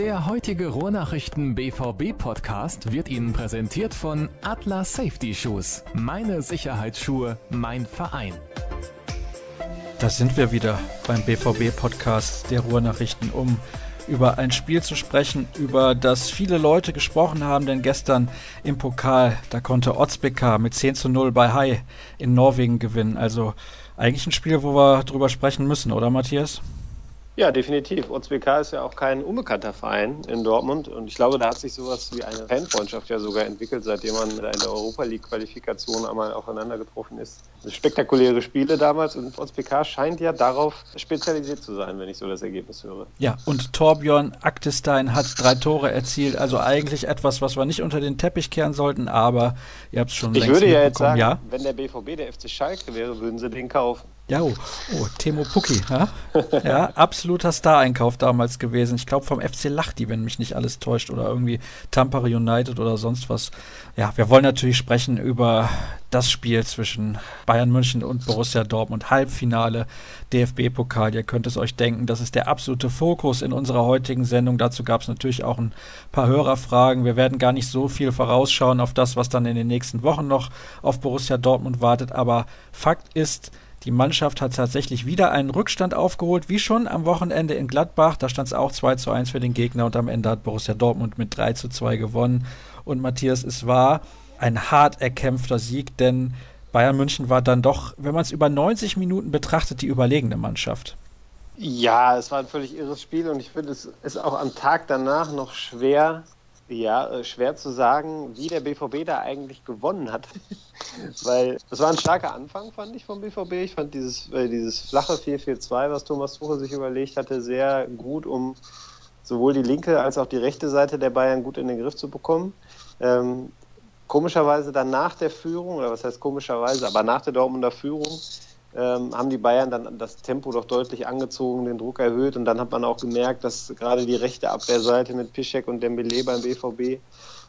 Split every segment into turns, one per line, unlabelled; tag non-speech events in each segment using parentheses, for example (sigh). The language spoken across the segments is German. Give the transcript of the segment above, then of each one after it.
Der heutige Ruhrnachrichten BVB Podcast wird Ihnen präsentiert von Atlas Safety Shoes. Meine Sicherheitsschuhe, mein Verein.
Da sind wir wieder beim BVB Podcast der Ruhrnachrichten, um über ein Spiel zu sprechen, über das viele Leute gesprochen haben, denn gestern im Pokal, da konnte Otzbeka mit 10 zu 0 bei Hai in Norwegen gewinnen. Also eigentlich ein Spiel, wo wir drüber sprechen müssen, oder Matthias?
Ja, definitiv. OZBK ist ja auch kein unbekannter Verein in Dortmund und ich glaube, da hat sich sowas wie eine Fanfreundschaft ja sogar entwickelt, seitdem man in der Europa League Qualifikation einmal aufeinander getroffen ist. Spektakuläre Spiele damals und OZBK scheint ja darauf spezialisiert zu sein, wenn ich so das Ergebnis höre.
Ja, und Torbjörn Aktestein hat drei Tore erzielt, also eigentlich etwas, was wir nicht unter den Teppich kehren sollten, aber ihr habt es schon
Ich würde ja jetzt sagen, ja? wenn der BVB der FC Schalke wäre, würden sie den kaufen.
Ja, oh, oh Timo Pucki, ja? ja, absoluter Star-Einkauf damals gewesen. Ich glaube vom FC Lachti, wenn mich nicht alles täuscht, oder irgendwie Tampere United oder sonst was. Ja, wir wollen natürlich sprechen über das Spiel zwischen Bayern München und Borussia Dortmund. Halbfinale DFB-Pokal. Ihr könnt es euch denken, das ist der absolute Fokus in unserer heutigen Sendung. Dazu gab es natürlich auch ein paar Hörerfragen. Wir werden gar nicht so viel vorausschauen auf das, was dann in den nächsten Wochen noch auf Borussia Dortmund wartet. Aber Fakt ist, die Mannschaft hat tatsächlich wieder einen Rückstand aufgeholt, wie schon am Wochenende in Gladbach. Da stand es auch 2 zu 1 für den Gegner und am Ende hat Borussia Dortmund mit 3 zu 2 gewonnen. Und Matthias, es war ein hart erkämpfter Sieg, denn Bayern München war dann doch, wenn man es über 90 Minuten betrachtet, die überlegene Mannschaft.
Ja, es war ein völlig irres Spiel und ich finde, es ist auch am Tag danach noch schwer, ja, äh, schwer zu sagen, wie der BVB da eigentlich gewonnen hat. (laughs) Weil es war ein starker Anfang, fand ich, vom BVB. Ich fand dieses, äh, dieses flache 4-4-2, was Thomas Tuchel sich überlegt hatte, sehr gut, um sowohl die linke als auch die rechte Seite der Bayern gut in den Griff zu bekommen. Ähm, komischerweise dann nach der Führung, oder was heißt komischerweise, aber nach der Dortmunder Führung, ähm, haben die Bayern dann das Tempo doch deutlich angezogen, den Druck erhöht und dann hat man auch gemerkt, dass gerade die rechte Abwehrseite mit Piszek und Dembele beim BVB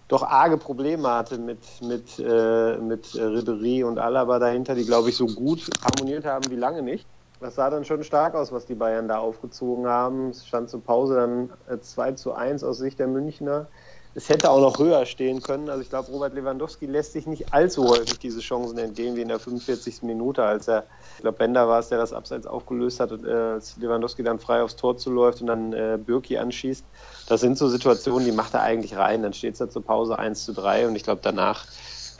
doch arge Probleme hatte mit, mit, äh, mit äh, Ribery und Alaba dahinter, die, glaube ich, so gut harmoniert haben wie lange nicht. Das sah dann schon stark aus, was die Bayern da aufgezogen haben. Es stand zur Pause dann 2 äh, zu 1 aus Sicht der Münchner es hätte auch noch höher stehen können. Also ich glaube, Robert Lewandowski lässt sich nicht allzu häufig diese Chancen entgehen wie in der 45. Minute, als er, ich glaube, Bender war es, der das Abseits aufgelöst hat und äh, als Lewandowski dann frei aufs Tor zuläuft und dann äh, Birki anschießt. Das sind so Situationen, die macht er eigentlich rein. Dann steht es ja zur Pause 1 zu 3 und ich glaube, danach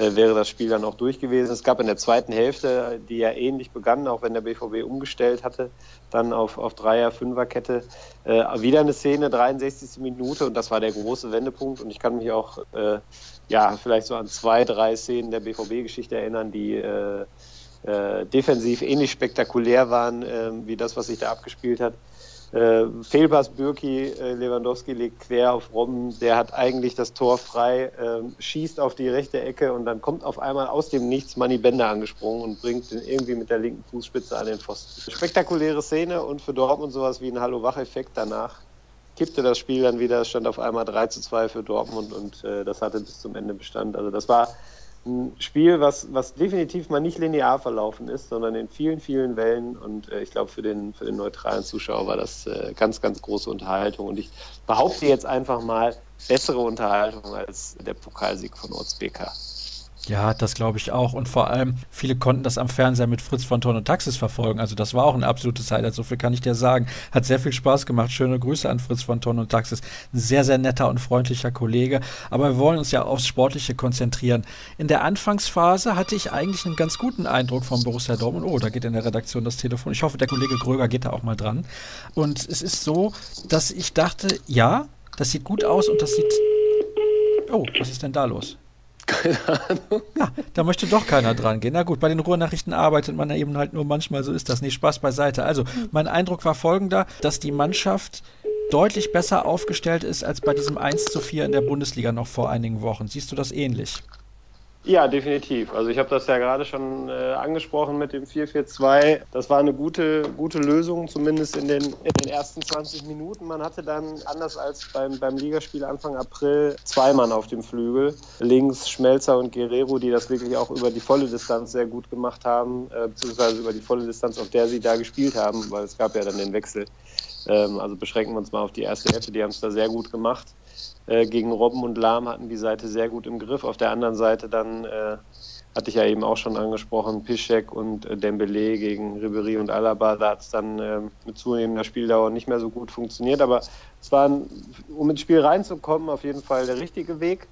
wäre das Spiel dann auch durch gewesen. Es gab in der zweiten Hälfte, die ja ähnlich begann, auch wenn der BVB umgestellt hatte, dann auf, auf Dreier-, Fünferkette, äh, wieder eine Szene, 63. Minute und das war der große Wendepunkt und ich kann mich auch äh, ja, vielleicht so an zwei, drei Szenen der BVB-Geschichte erinnern, die äh, äh, defensiv ähnlich spektakulär waren äh, wie das, was sich da abgespielt hat. Äh, Fehlpass Bürki, äh, Lewandowski legt quer auf Robben, der hat eigentlich das Tor frei, äh, schießt auf die rechte Ecke und dann kommt auf einmal aus dem Nichts Manny Bender angesprungen und bringt den irgendwie mit der linken Fußspitze an den Pfosten. Spektakuläre Szene und für Dortmund sowas wie ein Hallo-Wach-Effekt danach kippte das Spiel dann wieder, stand auf einmal 3 zu 2 für Dortmund und äh, das hatte bis zum Ende Bestand. Also das war ein Spiel, was, was definitiv mal nicht linear verlaufen ist, sondern in vielen, vielen Wellen. Und äh, ich glaube, für den, für den neutralen Zuschauer war das äh, ganz, ganz große Unterhaltung. Und ich behaupte jetzt einfach mal, bessere Unterhaltung als der Pokalsieg von Ortsbeker.
Ja, das glaube ich auch. Und vor allem, viele konnten das am Fernseher mit Fritz von Ton und Taxis verfolgen. Also das war auch ein absolutes Highlight, so viel kann ich dir sagen. Hat sehr viel Spaß gemacht. Schöne Grüße an Fritz von Ton und Taxis. Ein sehr, sehr netter und freundlicher Kollege. Aber wir wollen uns ja aufs Sportliche konzentrieren. In der Anfangsphase hatte ich eigentlich einen ganz guten Eindruck von Borussia Dortmund. Oh, da geht in der Redaktion das Telefon. Ich hoffe, der Kollege Gröger geht da auch mal dran. Und es ist so, dass ich dachte, ja, das sieht gut aus und das sieht... Oh, was ist denn da los?
Keine Ahnung.
Ja, da möchte doch keiner dran gehen. Na gut, bei den Ruhrnachrichten arbeitet man ja eben halt nur manchmal, so ist das. nicht. Spaß beiseite. Also, mein Eindruck war folgender, dass die Mannschaft deutlich besser aufgestellt ist als bei diesem 1 zu 4 in der Bundesliga noch vor einigen Wochen. Siehst du das ähnlich?
Ja, definitiv. Also ich habe das ja gerade schon äh, angesprochen mit dem 4-4-2. Das war eine gute, gute Lösung, zumindest in den, in den ersten 20 Minuten. Man hatte dann, anders als beim, beim Ligaspiel Anfang April, zwei Mann auf dem Flügel. Links Schmelzer und Guerrero, die das wirklich auch über die volle Distanz sehr gut gemacht haben, äh, beziehungsweise über die volle Distanz, auf der sie da gespielt haben, weil es gab ja dann den Wechsel Ähm, also beschränken wir uns mal auf die erste Hälfte, die haben es da sehr gut gemacht. Äh, gegen Robben und Lahm hatten die Seite sehr gut im Griff. Auf der anderen Seite dann äh, hatte ich ja eben auch schon angesprochen, Piszek und äh, Dembele gegen Ribery und Alaba, da hat es dann äh, mit zunehmender Spieldauer nicht mehr so gut funktioniert, aber es war, um ins Spiel reinzukommen, auf jeden Fall der richtige Weg.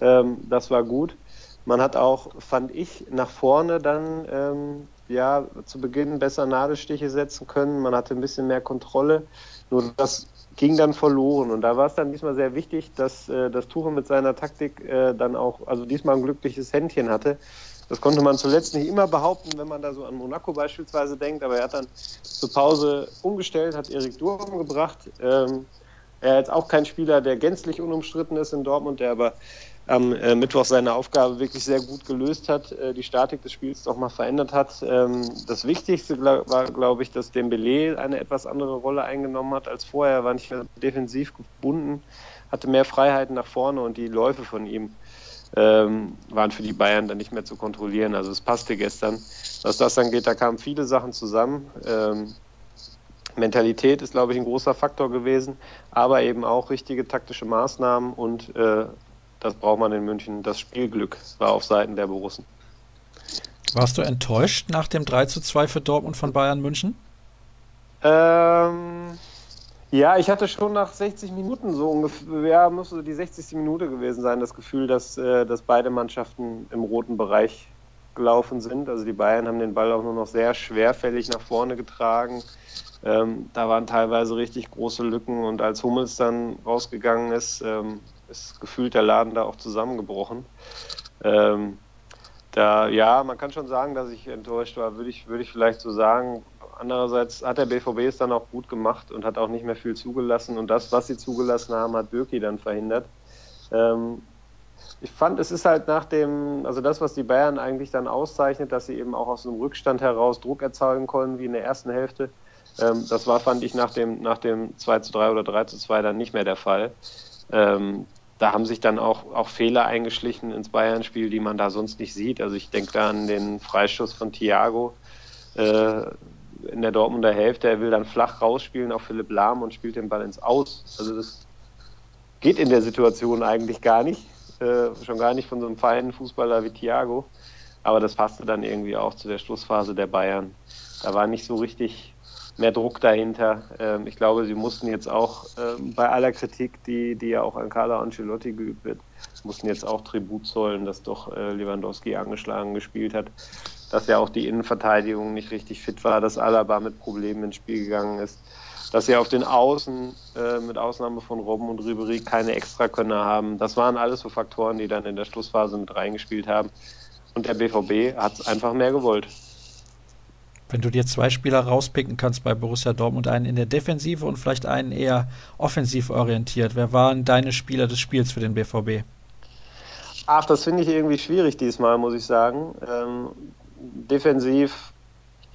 Ähm, das war gut. Man hat auch, fand ich, nach vorne dann ähm, ja zu Beginn besser Nadelstiche setzen können. Man hatte ein bisschen mehr Kontrolle. Nur das ging dann verloren. Und da war es dann diesmal sehr wichtig, dass äh, das Tuchel mit seiner Taktik äh, dann auch, also diesmal ein glückliches Händchen hatte. Das konnte man zuletzt nicht immer behaupten, wenn man da so an Monaco beispielsweise denkt, aber er hat dann zur Pause umgestellt, hat Erik Durm gebracht. Ähm, er ist auch kein Spieler, der gänzlich unumstritten ist in Dortmund, der aber am äh, Mittwoch seine Aufgabe wirklich sehr gut gelöst hat, äh, die Statik des Spiels doch mal verändert hat. Ähm, das Wichtigste glaub, war, glaube ich, dass Dembele eine etwas andere Rolle eingenommen hat als vorher. Er war nicht mehr defensiv gebunden, hatte mehr Freiheiten nach vorne und die Läufe von ihm ähm, waren für die Bayern dann nicht mehr zu kontrollieren. Also es passte gestern. Was das angeht, da kamen viele Sachen zusammen. Ähm, Mentalität ist, glaube ich, ein großer Faktor gewesen, aber eben auch richtige taktische Maßnahmen und äh, das braucht man in München. Das Spielglück war auf Seiten der Borussen.
Warst du enttäuscht nach dem 3 zu 2 für Dortmund von Bayern München?
Ähm, ja, ich hatte schon nach 60 Minuten so ungefähr, ja, müsste die 60. Minute gewesen sein, das Gefühl, dass, äh, dass beide Mannschaften im roten Bereich gelaufen sind. Also die Bayern haben den Ball auch nur noch sehr schwerfällig nach vorne getragen. Ähm, da waren teilweise richtig große Lücken und als Hummels dann rausgegangen ist, ähm, ist gefühlt der Laden da auch zusammengebrochen. Ähm, da, ja, man kann schon sagen, dass ich enttäuscht war, würde ich, würde ich vielleicht so sagen. Andererseits hat der BVB es dann auch gut gemacht und hat auch nicht mehr viel zugelassen. Und das, was sie zugelassen haben, hat Birki dann verhindert. Ähm, ich fand, es ist halt nach dem, also das, was die Bayern eigentlich dann auszeichnet, dass sie eben auch aus einem Rückstand heraus Druck erzeugen konnten, wie in der ersten Hälfte. Ähm, das war, fand ich, nach dem, nach dem 2 zu 3 oder 3 zu 2 dann nicht mehr der Fall. Ähm, da haben sich dann auch, auch Fehler eingeschlichen ins Bayern-Spiel, die man da sonst nicht sieht. Also ich denke da an den Freistoß von Thiago äh, in der Dortmunder Hälfte. Er will dann flach rausspielen auf Philipp Lahm und spielt den Ball ins Aus. Also das geht in der Situation eigentlich gar nicht. Äh, schon gar nicht von so einem feinen Fußballer wie Thiago. Aber das passte dann irgendwie auch zu der Schlussphase der Bayern. Da war nicht so richtig mehr Druck dahinter. Ähm, ich glaube, sie mussten jetzt auch ähm, bei aller Kritik, die, die ja auch an Carla Ancelotti geübt wird, mussten jetzt auch Tribut zollen, dass doch äh, Lewandowski angeschlagen gespielt hat, dass ja auch die Innenverteidigung nicht richtig fit war, dass Alaba mit Problemen ins Spiel gegangen ist, dass sie auf den Außen äh, mit Ausnahme von Robben und Ribery keine Extrakönner haben. Das waren alles so Faktoren, die dann in der Schlussphase mit reingespielt haben. Und der BVB hat es einfach mehr gewollt.
Wenn du dir zwei Spieler rauspicken kannst bei Borussia Dortmund, einen in der Defensive und vielleicht einen eher offensiv orientiert, wer waren deine Spieler des Spiels für den BVB?
Ach, das finde ich irgendwie schwierig diesmal, muss ich sagen. Ähm, defensiv,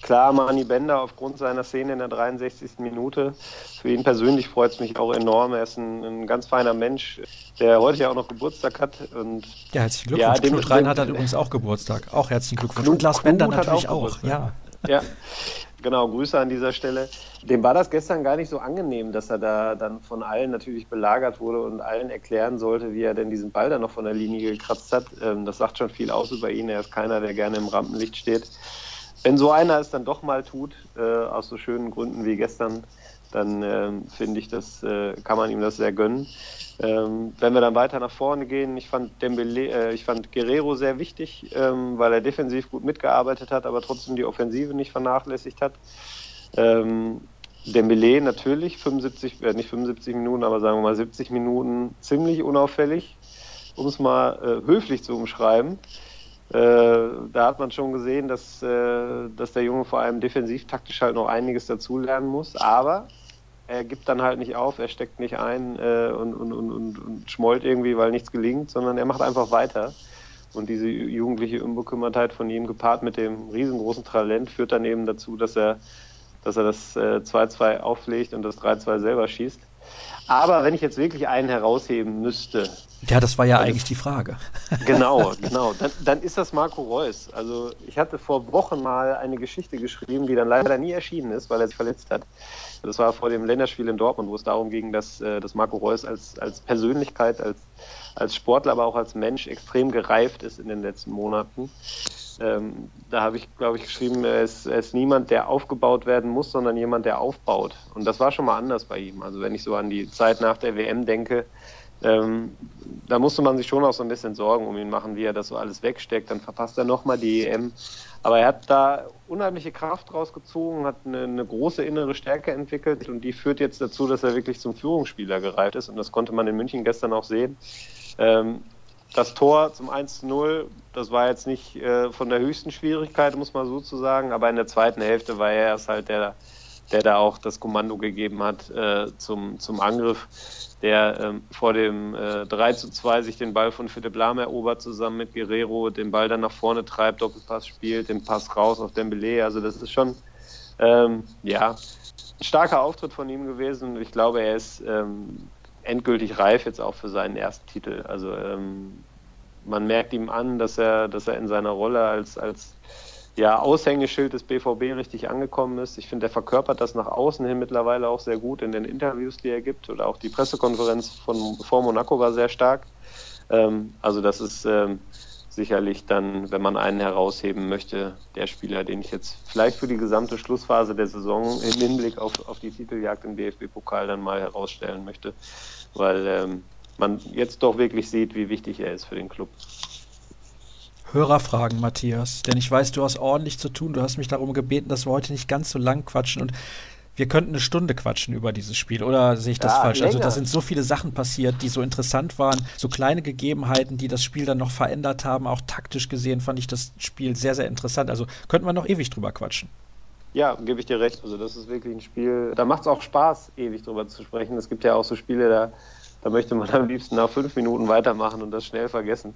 klar, Mani Bender aufgrund seiner Szene in der 63. Minute. Für ihn persönlich freut es mich auch enorm. Er ist ein, ein, ganz feiner Mensch, der heute ja auch noch Geburtstag hat. Und
ja, herzlichen Glückwunsch. Ja, Knut Reinhardt hat übrigens auch Geburtstag. Auch herzlichen Glückwunsch.
Knut, und Lars Bender natürlich auch. auch. Ja. Ja, genau, Grüße an dieser Stelle. Dem war das gestern gar nicht so angenehm, dass er da dann von allen natürlich belagert wurde und allen erklären sollte, wie er denn diesen Ball dann noch von der Linie gekratzt hat. Ähm, das sagt schon viel aus über ihn. Er ist keiner, der gerne im Rampenlicht steht. Wenn so einer es dann doch mal tut, äh, aus so schönen Gründen wie gestern, dann äh, finde ich, das äh, kann man ihm das sehr gönnen. Ähm, wenn wir dann weiter nach vorne gehen, ich fand Dembele, äh, ich fand Guerrero sehr wichtig, ähm, weil er defensiv gut mitgearbeitet hat, aber trotzdem die Offensive nicht vernachlässigt hat. Ähm, Dembele natürlich 75, äh, nicht 75 Minuten, aber sagen wir mal 70 Minuten ziemlich unauffällig, um es mal äh, höflich zu umschreiben. Äh, da hat man schon gesehen, dass, äh, dass der Junge vor allem defensiv taktisch halt noch einiges dazulernen muss, aber er gibt dann halt nicht auf, er steckt nicht ein äh, und, und, und, und, schmollt irgendwie, weil nichts gelingt, sondern er macht einfach weiter. Und diese jugendliche Unbekümmertheit von ihm gepaart mit dem riesengroßen Talent führt dann eben dazu, dass er, dass er das 2-2 äh, auflegt und das 3-2 selber schießt. Aber wenn ich jetzt wirklich einen herausheben müsste.
Ja, das war ja eigentlich die Frage. (laughs)
Genau, genau. Dann, dann, ist das Marco Reus. Also ich hatte vor Wochen mal eine Geschichte geschrieben, die dann leider nie erschienen ist, weil er sich verletzt hat. Das war vor dem Länderspiel in Dortmund, wo es darum ging, dass, äh, dass Marco Reus als, als Persönlichkeit, als, als Sportler, aber auch als Mensch extrem gereift ist in den letzten Monaten. Ähm, da habe ich, glaube ich, geschrieben, er ist, er ist niemand, der aufgebaut werden muss, sondern jemand, der aufbaut. Und das war schon mal anders bei ihm. Also wenn ich so an die Zeit nach der WM denke, ähm, da musste man sich schon auch so ein bisschen Sorgen um ihn machen, wie er das so alles wegsteckt. Dann verpasst er nochmal die EM. Aber er hat da unheimliche Kraft rausgezogen, hat eine, eine, große innere Stärke entwickelt und die führt jetzt dazu, dass er wirklich zum Führungsspieler gereift ist. Und das konnte man in München gestern auch sehen. Ähm, das Tor zum 1-0, das war jetzt nicht äh, von der höchsten Schwierigkeit, muss man so zu sagen, aber in der zweiten Hälfte war er erst halt der, der da auch das Kommando gegeben hat äh, zum, zum Angriff, der ähm, vor dem äh, 3 zu 2 sich den Ball von Philipp Lahm erobert, zusammen mit Guerrero, den Ball dann nach vorne treibt, Doppelpass spielt, den Pass raus auf Dembele, also das ist schon, ähm, ja, ein starker Auftritt von ihm gewesen ich glaube, er ist ähm, endgültig reif jetzt auch für seinen ersten Titel. Also ähm, man merkt ihm an, dass er, dass er in seiner Rolle als, als ja, Aushängeschild des BVB richtig angekommen ist. Ich finde, er verkörpert das nach außen hin mittlerweile auch sehr gut in den Interviews, die er gibt. Oder auch die Pressekonferenz von vor Monaco war sehr stark. Ähm, also das ist ähm, sicherlich dann, wenn man einen herausheben möchte, der Spieler, den ich jetzt vielleicht für die gesamte Schlussphase der Saison im Hinblick auf, auf die Titeljagd im DFB-Pokal dann mal herausstellen möchte, weil ähm, man jetzt doch wirklich sieht, wie wichtig er ist für den Club.
Hörerfragen, Matthias, denn ich weiß, du hast ordentlich zu tun. Du hast mich darum gebeten, dass wir heute nicht ganz so lang quatschen und wir könnten eine Stunde quatschen über dieses Spiel, oder sehe ich das ja, falsch? Länger. Also da sind so viele Sachen passiert, die so interessant waren, so kleine Gegebenheiten, die das Spiel dann noch verändert haben. Auch taktisch gesehen fand ich das Spiel sehr, sehr interessant. Also könnten wir noch ewig drüber quatschen.
Ja, gebe ich dir recht. Also das ist wirklich ein Spiel, da macht es auch Spaß, ewig drüber zu sprechen. Es gibt ja auch so Spiele, da, da möchte man am liebsten nach fünf Minuten weitermachen und das schnell vergessen.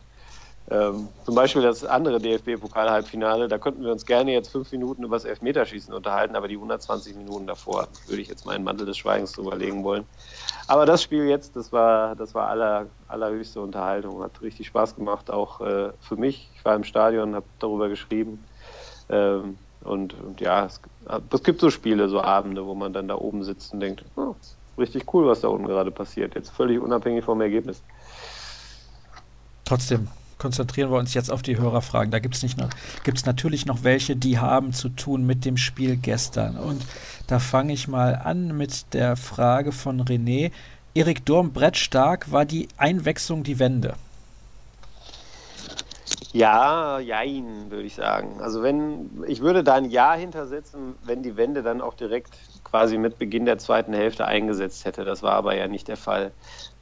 Ähm, zum Beispiel das andere DFB-Pokal-Halbfinale, da könnten wir uns gerne jetzt fünf Minuten über das Elfmeterschießen unterhalten, aber die 120 Minuten davor würde ich jetzt meinen Mantel des Schweigens drüber legen wollen. Aber das Spiel jetzt, das war, das war aller, allerhöchste Unterhaltung, hat richtig Spaß gemacht, auch äh, für mich. Ich war im Stadion, habe darüber geschrieben. Ähm, und, und, ja, es, es, gibt so Spiele, so Abende, wo man dann da oben sitzt und denkt, oh, richtig cool, was da unten gerade passiert. Jetzt völlig unabhängig vom Ergebnis.
Trotzdem, konzentrieren wir uns jetzt auf die Hörerfragen. Da gibt es natürlich noch welche, die haben zu tun mit dem Spiel gestern. Und da fange ich mal an mit der Frage von René. Erik Durm, Brett stark, war die Einwechslung die Wende?
Ja, jein, würde ich sagen. Also wenn, ich würde da ein Ja hintersetzen, wenn die Wende dann auch direkt quasi mit Beginn der zweiten Hälfte eingesetzt hätte. Das war aber ja nicht der Fall.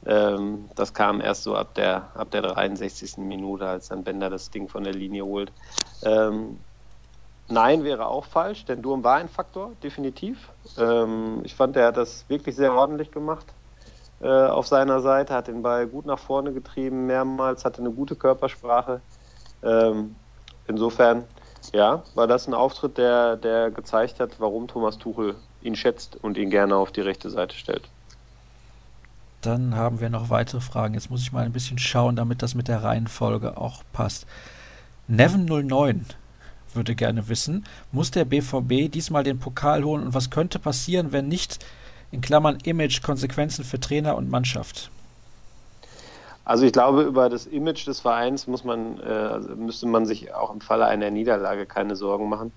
Ähm, das kam erst so ab der, ab der 63. Minute, als dann Bender das Ding von der Linie holt. Ähm, nein wäre auch falsch, denn Durm war ein Faktor, definitiv. Ähm, ich fand, er hat das wirklich sehr ordentlich gemacht äh, auf seiner Seite, hat den Ball gut nach vorne getrieben, mehrmals, hatte eine gute Körpersprache. Ähm, insofern, ja, war das ein Auftritt, der, der gezeigt hat, warum Thomas Tuchel ihn schätzt und ihn gerne auf die rechte Seite stellt.
Dann haben wir noch weitere Fragen. Jetzt muss ich mal ein bisschen schauen, damit das mit der Reihenfolge auch passt. Neven09 würde gerne wissen, muss der BVB diesmal den Pokal holen und was könnte passieren, wenn nicht, in Klammern Image, Konsequenzen für Trainer und Mannschaft?
Also ich glaube, über das Image des Vereins muss man, äh, müsste man sich auch im Falle einer Niederlage keine Sorgen machen.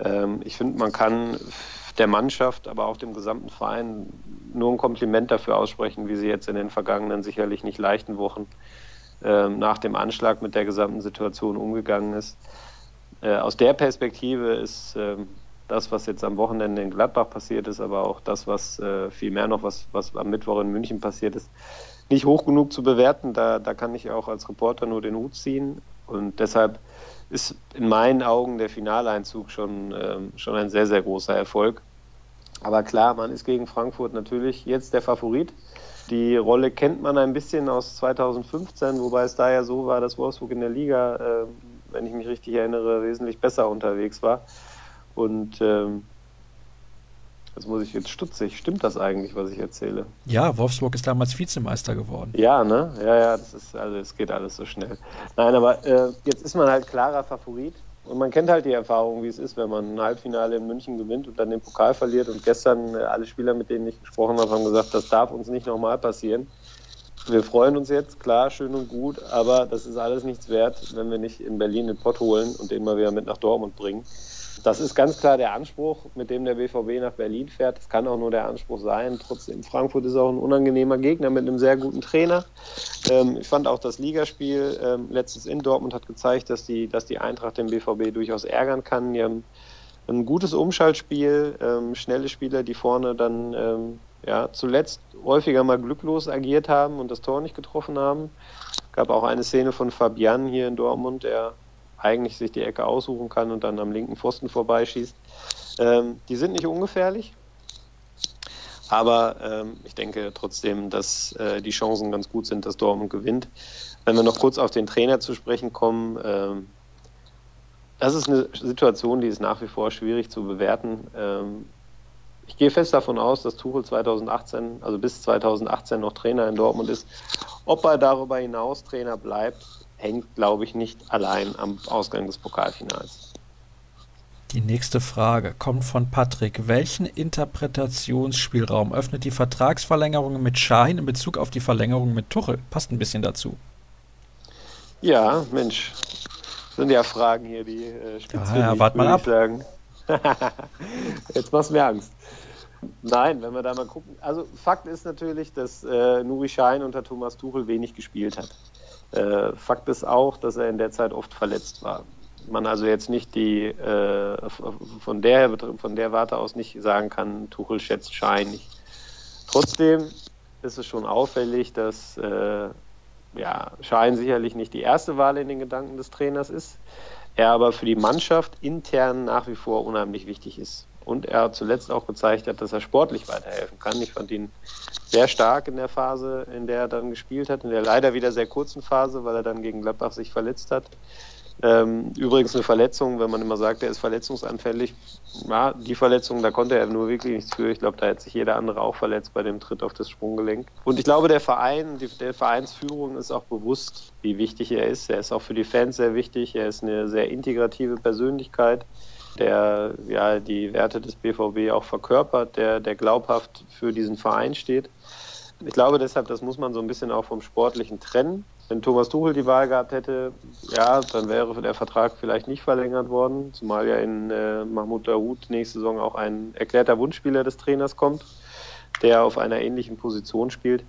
Ähm, ich finde, man kann der Mannschaft, aber auch dem gesamten Verein nur ein Kompliment dafür aussprechen, wie sie jetzt in den vergangenen sicherlich nicht leichten Wochen äh, nach dem Anschlag mit der gesamten Situation umgegangen ist. Äh, aus der Perspektive ist äh, das, was jetzt am Wochenende in Gladbach passiert ist, aber auch das, was äh, viel mehr noch, was, was am Mittwoch in München passiert ist, nicht hoch genug zu bewerten. Da, da kann ich auch als Reporter nur den Hut ziehen. Und deshalb ist in meinen Augen der Finaleinzug schon, ähm, schon ein sehr, sehr großer Erfolg. Aber klar, man ist gegen Frankfurt natürlich jetzt der Favorit. Die Rolle kennt man ein bisschen aus 2015, wobei es da ja so war, dass Wolfsburg in der Liga, äh, wenn ich mich richtig erinnere, wesentlich besser unterwegs war. Und ähm, Jetzt muss ich jetzt stutzig. Stimmt das eigentlich, was ich erzähle?
Ja, Wolfsburg ist damals Vizemeister geworden.
Ja, ne? Ja, ja, das ist, also es geht alles so schnell. Nein, aber äh, jetzt ist man halt klarer Favorit. Und man kennt halt die Erfahrung, wie es ist, wenn man ein Halbfinale in München gewinnt und dann den Pokal verliert. Und gestern äh, alle Spieler, mit denen ich gesprochen habe, haben gesagt, das darf uns nicht nochmal passieren. Wir freuen uns jetzt, klar, schön und gut, aber das ist alles nichts wert, wenn wir nicht in Berlin den Pott holen und den mal wieder mit nach Dortmund bringen. Das ist ganz klar der Anspruch, mit dem der BVB nach Berlin fährt. Das kann auch nur der Anspruch sein. Trotzdem, Frankfurt ist auch ein unangenehmer Gegner mit einem sehr guten Trainer. Ähm, ich fand auch das Ligaspiel ähm, letztens in Dortmund hat gezeigt, dass die, dass die Eintracht den BVB durchaus ärgern kann. Die haben ein gutes Umschaltspiel, ähm, schnelle Spieler, die vorne dann ja, zuletzt häufiger mal glücklos agiert haben und das Tor nicht getroffen haben. Es gab auch eine Szene von Fabian hier in Dortmund, der eigentlich sich die Ecke aussuchen kann und dann am linken Pfosten vorbeischießt. Ähm, die sind nicht ungefährlich, aber ähm, ich denke trotzdem, dass äh, die Chancen ganz gut sind, dass Dortmund gewinnt. Wenn wir noch kurz auf den Trainer zu sprechen kommen, ähm, das ist eine Situation, die ist nach wie vor schwierig zu bewerten. Ähm, ich gehe fest davon aus, dass Tuchel 2018, also bis 2018 noch Trainer in Dortmund ist. Ob er darüber hinaus Trainer bleibt, hängt, glaube ich, nicht allein am Ausgang des Pokalfinals.
Die nächste Frage kommt von Patrick. Welchen Interpretationsspielraum öffnet die Vertragsverlängerung mit Schahin in Bezug auf die Verlängerung mit Tuchel? Passt ein bisschen dazu.
Ja, Mensch, sind ja Fragen hier, die äh,
speziell, ja, ja, wart mal ab. Sagen. (laughs)
Jetzt machst du mir Angst. Nein, wenn wir da mal gucken. Also Fakt ist natürlich, dass äh, Nuri Schein unter Thomas Tuchel wenig gespielt hat. Äh, Fakt ist auch, dass er in der Zeit oft verletzt war. Man also jetzt nicht die äh, von der von der Warte aus nicht sagen kann, Tuchel schätzt Schein nicht. Trotzdem ist es schon auffällig, dass äh, ja, Schein sicherlich nicht die erste Wahl in den Gedanken des Trainers ist, er aber für die Mannschaft intern nach wie vor unheimlich wichtig ist und er zuletzt auch gezeigt hat, dass er sportlich weiterhelfen kann. Ich fand ihn sehr stark in der Phase, in der er dann gespielt hat, in der leider wieder sehr kurzen Phase, weil er dann gegen Gladbach sich verletzt hat. Ähm, übrigens eine Verletzung, wenn man immer sagt, er ist verletzungsanfällig. Ja, die Verletzung, da konnte er nur wirklich nichts für. Ich glaube, da hätte sich jeder andere auch verletzt bei dem Tritt auf das Sprunggelenk. Und ich glaube, der Verein, die der Vereinsführung ist auch bewusst, wie wichtig er ist. Er ist auch für die Fans sehr wichtig. Er ist eine sehr integrative Persönlichkeit der ja die Werte des BVB auch verkörpert, der, der glaubhaft für diesen Verein steht. Ich glaube deshalb, das muss man so ein bisschen auch vom Sportlichen trennen. Wenn Thomas Tuchel die Wahl gehabt hätte, ja, dann wäre der Vertrag vielleicht nicht verlängert worden, zumal ja in äh, Mahmoud Dahoud nächste Saison auch ein erklärter Wunschspieler des Trainers kommt, der auf einer ähnlichen Position spielt.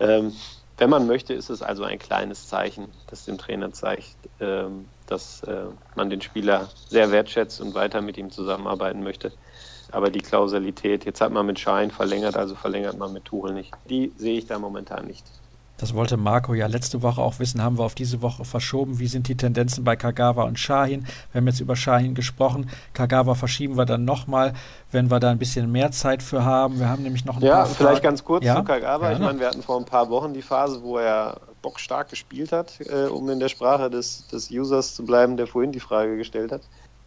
Ähm, wenn man möchte, ist es also ein kleines Zeichen, das dem Trainer zeigt, ähm, dass äh, man den Spieler sehr wertschätzt und weiter mit ihm zusammenarbeiten möchte. Aber die Klausalität, jetzt hat man mit Schein verlängert, also verlängert man mit Tuchel nicht. Die sehe ich da momentan nicht.
Das wollte Marco ja letzte Woche auch wissen, haben wir auf diese Woche verschoben. Wie sind die Tendenzen bei Kagawa und Shahin? Wir haben jetzt über Shahin gesprochen. Kagawa verschieben wir dann nochmal, wenn wir da ein bisschen mehr Zeit für haben. Wir haben nämlich noch ein
ja,
paar
Ja, vielleicht ganz kurz ja? zu Kagawa. Ja, ich meine, wir hatten vor ein paar Wochen die Phase, wo er bockstark gespielt hat, äh, um in der Sprache des, des Users zu bleiben, der vorhin die Frage gestellt hat.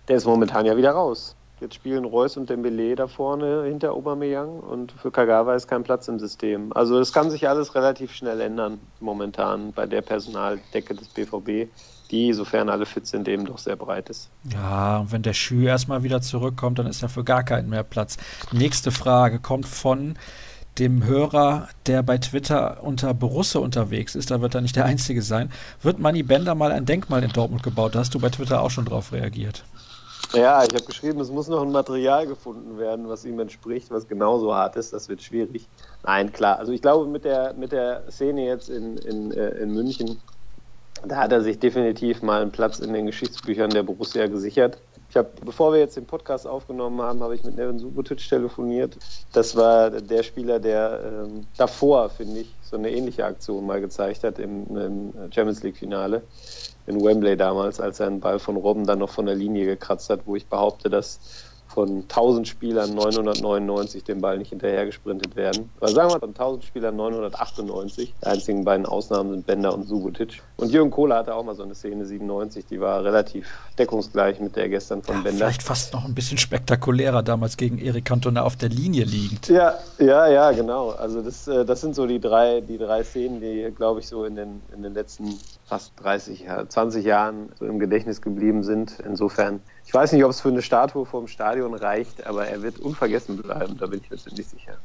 Der ist momentan ja wieder raus. Jetzt spielen Reus und Dembele da vorne hinter Aubameyang und für Kagawa ist kein Platz im System. Also es kann sich alles relativ schnell ändern momentan bei der Personaldecke des BVB, die, sofern alle fit sind, eben doch sehr breit ist.
Ja, und wenn der Schü erstmal wieder zurückkommt, dann ist ja für gar keinen mehr Platz. Nächste Frage kommt von dem Hörer, der bei Twitter unter Borusse unterwegs ist, da wird er nicht der Einzige sein, wird Manny Bender mal ein Denkmal in Dortmund gebaut? Da hast du bei Twitter auch schon drauf reagiert.
Ja, ich habe geschrieben, es muss noch ein Material gefunden werden, was ihm entspricht, was genauso hart ist. Das wird schwierig. Nein, klar. Also ich glaube, mit der, mit der Szene jetzt in, in, äh, in München, da hat er sich definitiv mal einen Platz in den Geschichtsbüchern der Borussia gesichert. Ich habe, bevor wir jetzt den Podcast aufgenommen haben, habe ich mit Nevin Subotic telefoniert. Das war der Spieler, der ähm, davor, finde ich, so eine ähnliche Aktion mal gezeigt hat im, im Champions League-Finale in Wembley damals, als er einen Ball von Robben dann noch von der Linie gekratzt hat, wo ich behaupte, dass von 1000 Spielern 999 den Ball nicht hinterher gesprintet werden. Aber sagen wir von 1000 Spielern 998. Die einzigen beiden Ausnahmen sind Bender und Subotic. Und Jürgen Kohler hatte auch mal so eine Szene 97, die war relativ deckungsgleich mit der gestern von
ja,
Bender.
Vielleicht fast noch ein bisschen spektakulärer damals gegen Erik Cantona auf der Linie liegend.
Ja, ja, ja, genau. Also das, äh, das sind so die drei, die drei Szenen, die, glaube ich, so in den, in den letzten fast 30, 20 Jahren so im Gedächtnis geblieben sind. Insofern ich weiß nicht, ob es für eine Statue vor dem Stadion reicht, aber er wird unvergessen bleiben, da bin ich mir ziemlich sicher.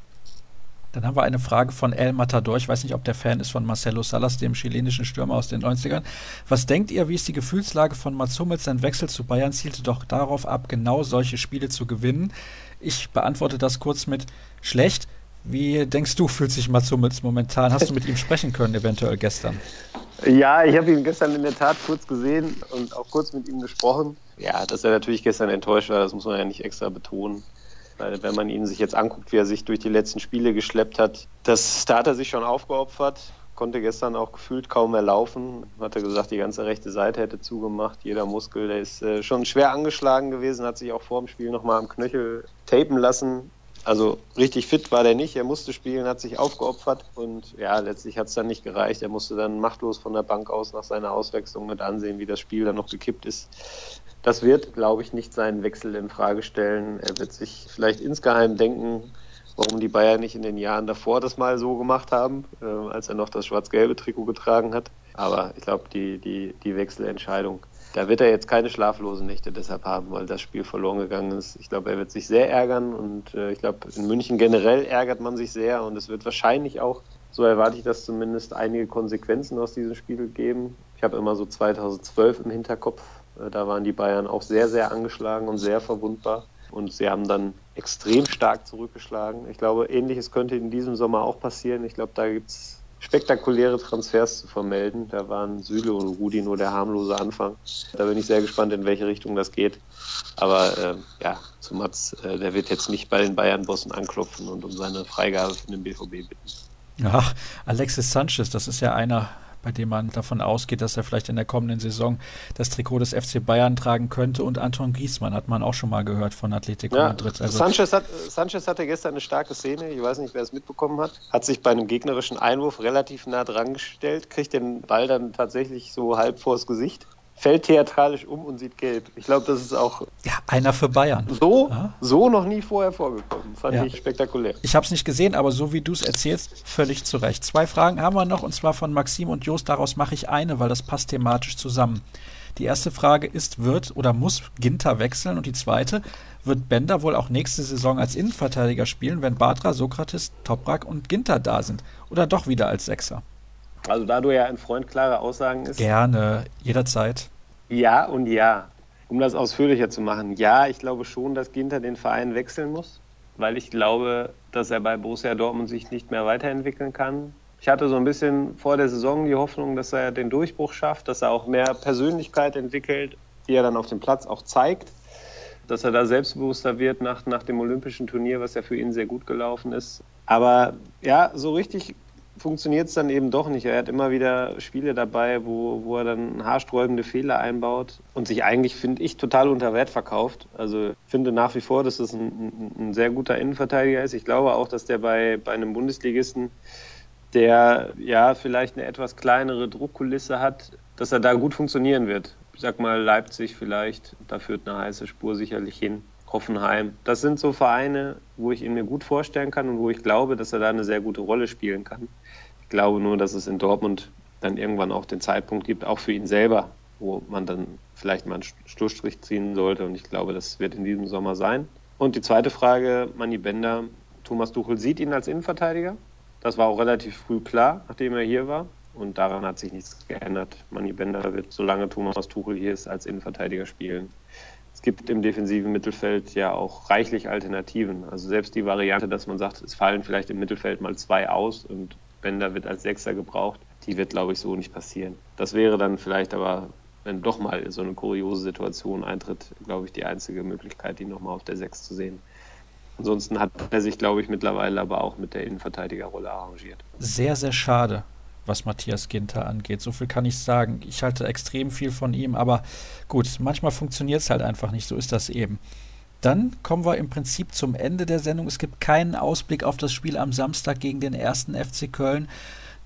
Dann haben wir eine Frage von El Matador. Ich weiß nicht, ob der Fan ist von Marcelo Salas, dem chilenischen Stürmer aus den 90ern. Was denkt ihr, wie ist die Gefühlslage von Mats Hummels? Sein Wechsel zu Bayern zielte doch darauf ab, genau solche Spiele zu gewinnen. Ich beantworte das kurz mit schlecht. Wie denkst du, fühlt sich Mats Hummels momentan? Hast du mit ihm (laughs) sprechen können, eventuell gestern?
Ja, ich habe ihn gestern in der Tat kurz gesehen und auch kurz mit ihm gesprochen. Ja, dass er natürlich gestern enttäuscht war, das muss man ja nicht extra betonen. Weil wenn man ihn sich jetzt anguckt, wie er sich durch die letzten Spiele geschleppt hat, das, da hat er sich schon aufgeopfert, konnte gestern auch gefühlt kaum mehr laufen. Hat er gesagt, die ganze rechte Seite hätte zugemacht, jeder Muskel, der ist äh, schon schwer angeschlagen gewesen, hat sich auch vor dem Spiel nochmal am Knöchel tapen lassen. Also richtig fit war der nicht. Er musste spielen, hat sich aufgeopfert und ja, letztlich hat es dann nicht gereicht. Er musste dann machtlos von der Bank aus nach seiner Auswechslung mit ansehen, wie das Spiel dann noch gekippt ist. Das wird, glaube ich, nicht seinen Wechsel in Frage stellen. Er wird sich vielleicht insgeheim denken, warum die Bayern nicht in den Jahren davor das mal so gemacht haben, äh, als er noch das schwarz-gelbe Trikot getragen hat. Aber ich glaube, die, die, die Wechselentscheidung da wird er jetzt keine schlaflosen Nächte deshalb haben, weil das Spiel verloren gegangen ist. Ich glaube, er wird sich sehr ärgern und äh, ich glaube, in München generell ärgert man sich sehr und es wird wahrscheinlich auch, so erwarte ich das zumindest, einige Konsequenzen aus diesem Spiel geben. Ich habe immer so 2012 im Hinterkopf, da waren die Bayern auch sehr, sehr angeschlagen und sehr verwundbar und sie haben dann extrem stark zurückgeschlagen. Ich glaube, ähnliches könnte in diesem Sommer auch passieren. Ich glaube, da gibt es spektakuläre Transfers zu vermelden. Da waren Süle und Rudi nur der harmlose Anfang. Da bin ich sehr gespannt, in welche Richtung das geht. Aber äh, ja, zu Mats, äh, der wird jetzt nicht bei den Bayern-Bossen anklopfen und um seine Freigabe für den BVB bitten.
Ja, Alexis Sanchez, das ist ja einer, bei dem man davon ausgeht, dass er vielleicht in der kommenden Saison das Trikot des FC Bayern tragen könnte. Und Anton Griezmann hat man auch schon mal gehört von Atletico ja, Madrid.
Also Sanchez, hat, Sanchez hatte gestern eine starke Szene, ich weiß nicht, wer es mitbekommen hat, hat sich bei einem gegnerischen Einwurf relativ nah dran gestellt, kriegt den Ball dann tatsächlich so halb vors Gesicht fällt theatralisch um und sieht gelb. Ich glaube, das ist auch.
Ja, einer für Bayern.
So, ja. so noch nie vorher vorgekommen. Fand ja. ich spektakulär.
Ich habe es nicht gesehen, aber so wie du es erzählst, völlig zu Recht. Zwei Fragen haben wir noch und zwar von Maxim und Jost. Daraus mache ich eine, weil das passt thematisch zusammen. Die erste Frage ist, wird oder muss Ginter wechseln? Und die zweite, wird Bender wohl auch nächste Saison als Innenverteidiger spielen, wenn Batra, Sokrates, Toprak und Ginter da sind? Oder doch wieder als Sechser?
Also da du ja ein Freund klarer Aussagen ist.
Gerne, jederzeit.
Ja und ja. Um das ausführlicher zu machen, ja, ich glaube schon, dass Ginter den Verein wechseln muss, weil ich glaube, dass er bei Borussia Dortmund sich nicht mehr weiterentwickeln kann. Ich hatte so ein bisschen vor der Saison die Hoffnung, dass er den Durchbruch schafft, dass er auch mehr Persönlichkeit entwickelt, die er dann auf dem Platz auch zeigt, dass er da selbstbewusster wird nach, nach dem Olympischen Turnier, was ja für ihn sehr gut gelaufen ist. Aber ja, so richtig funktioniert es dann eben doch nicht. Er hat immer wieder Spiele dabei, wo, wo er dann haarsträubende Fehler einbaut und sich eigentlich, finde ich, total unter Wert verkauft. Also finde nach wie vor, dass das ein, ein, ein, sehr guter Innenverteidiger ist. Ich glaube auch, dass der bei, bei einem Bundesligisten, der ja vielleicht eine etwas kleinere Druckkulisse hat, dass er da gut funktionieren wird. Ich sag mal Leipzig vielleicht, da führt eine heiße Spur sicherlich hin. Hoffenheim. Das sind so Vereine, wo ich ihn mir gut vorstellen kann und wo ich glaube, dass er da eine sehr gute Rolle spielen kann glaube nur, dass es in Dortmund dann irgendwann auch den Zeitpunkt gibt, auch für ihn selber, wo man dann vielleicht mal einen Schlussstrich ziehen sollte. Und ich glaube, das wird in diesem Sommer sein. Und die zweite Frage, Manni Bender, Thomas Tuchel sieht ihn als Innenverteidiger. Das war auch relativ früh klar, nachdem er hier war. Und daran hat sich nichts geändert. Manni Bender wird, solange Thomas Tuchel hier ist, als Innenverteidiger spielen. Es gibt im defensiven Mittelfeld ja auch reichlich Alternativen. Also selbst die Variante, dass man sagt, es fallen vielleicht im Mittelfeld mal zwei aus und Bender wird als Sechser gebraucht. Die wird, glaube ich, so nicht passieren. Das wäre dann vielleicht aber, wenn doch mal so eine kuriose Situation eintritt, glaube ich, die einzige Möglichkeit, ihn nochmal auf der Sechs zu sehen. Ansonsten hat er sich, glaube ich, mittlerweile aber auch mit der Innenverteidigerrolle arrangiert.
Sehr, sehr schade, was Matthias Ginter angeht. So viel kann ich sagen. Ich halte extrem viel von ihm, aber gut, manchmal funktioniert es halt einfach nicht. So ist das eben. Dann kommen wir im Prinzip zum Ende der Sendung. Es gibt keinen Ausblick auf das Spiel am Samstag gegen den ersten FC Köln.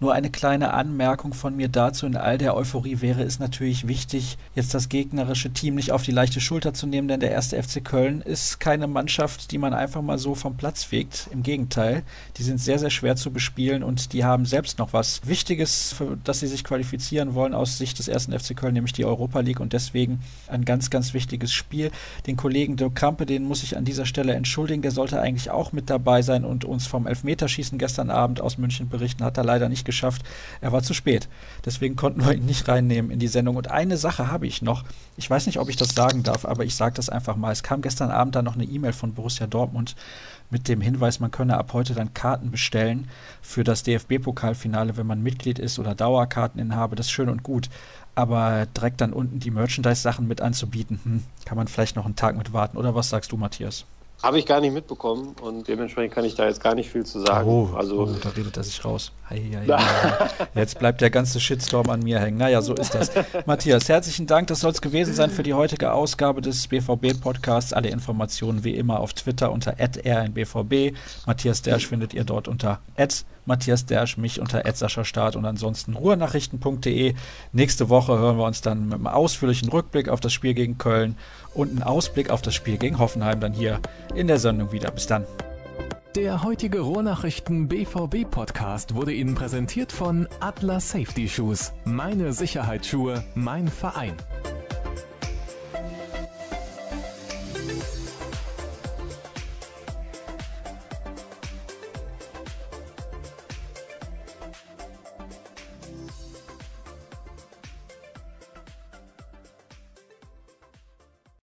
Nur eine kleine Anmerkung von mir dazu. In all der Euphorie wäre es natürlich wichtig, jetzt das gegnerische Team nicht auf die leichte Schulter zu nehmen, denn der erste FC Köln ist keine Mannschaft, die man einfach mal so vom Platz fegt. Im Gegenteil, die sind sehr, sehr schwer zu bespielen und die haben selbst noch was Wichtiges, für das sie sich qualifizieren wollen aus Sicht des ersten FC Köln, nämlich die Europa League und deswegen ein ganz, ganz wichtiges Spiel. Den Kollegen Dirk Krampe, den muss ich an dieser Stelle entschuldigen, der sollte eigentlich auch mit dabei sein und uns vom Elfmeterschießen gestern Abend aus München berichten, hat er leider nicht geschafft geschafft. Er war zu spät. Deswegen konnten wir ihn nicht reinnehmen in die Sendung. Und eine Sache habe ich noch. Ich weiß nicht, ob ich das sagen darf, aber ich sage das einfach mal. Es kam gestern Abend dann noch eine E-Mail von Borussia Dortmund mit dem Hinweis, man könne ab heute dann Karten bestellen für das DFB-Pokalfinale, wenn man Mitglied ist oder Dauerkarteninhaber. Das ist schön und gut. Aber direkt dann unten die Merchandise-Sachen mit anzubieten, hm, kann man vielleicht noch einen Tag mit warten. Oder was sagst du, Matthias?
Habe ich gar nicht mitbekommen und dementsprechend kann ich da jetzt gar nicht viel zu sagen.
Oh, also, oh da redet er sich raus. Hei, hei, hei. (laughs) Jetzt bleibt der ganze Shitstorm an mir hängen. Naja, so ist das. (laughs) Matthias, herzlichen Dank. Das soll es gewesen sein für die heutige Ausgabe des BVB-Podcasts. Alle Informationen wie immer auf Twitter unter rnbvb. Matthias Dersch findet ihr dort unter Matthias Dersch, mich unter Start und ansonsten ruhrnachrichten.de. Nächste Woche hören wir uns dann mit einem ausführlichen Rückblick auf das Spiel gegen Köln und einen Ausblick auf das Spiel gegen Hoffenheim dann hier in der Sendung wieder. Bis dann.
Der heutige Rohrnachrichten BVB Podcast wurde Ihnen präsentiert von Atlas Safety Shoes. Meine Sicherheitsschuhe, mein Verein.